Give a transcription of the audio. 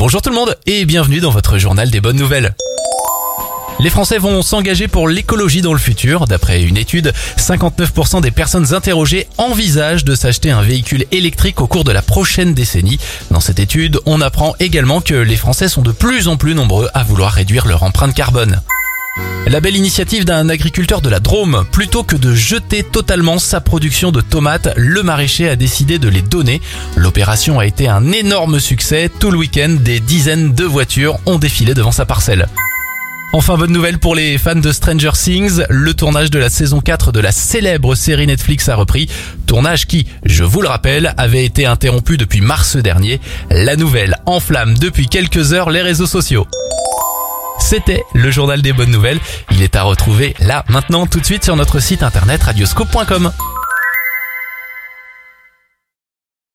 Bonjour tout le monde et bienvenue dans votre journal des bonnes nouvelles. Les Français vont s'engager pour l'écologie dans le futur. D'après une étude, 59% des personnes interrogées envisagent de s'acheter un véhicule électrique au cours de la prochaine décennie. Dans cette étude, on apprend également que les Français sont de plus en plus nombreux à vouloir réduire leur empreinte carbone. La belle initiative d'un agriculteur de la Drôme, plutôt que de jeter totalement sa production de tomates, le maraîcher a décidé de les donner. L'opération a été un énorme succès. Tout le week-end, des dizaines de voitures ont défilé devant sa parcelle. Enfin, bonne nouvelle pour les fans de Stranger Things, le tournage de la saison 4 de la célèbre série Netflix a repris. Tournage qui, je vous le rappelle, avait été interrompu depuis mars dernier. La nouvelle enflamme depuis quelques heures les réseaux sociaux. C'était le journal des bonnes nouvelles. Il est à retrouver là, maintenant, tout de suite sur notre site internet radioscope.com.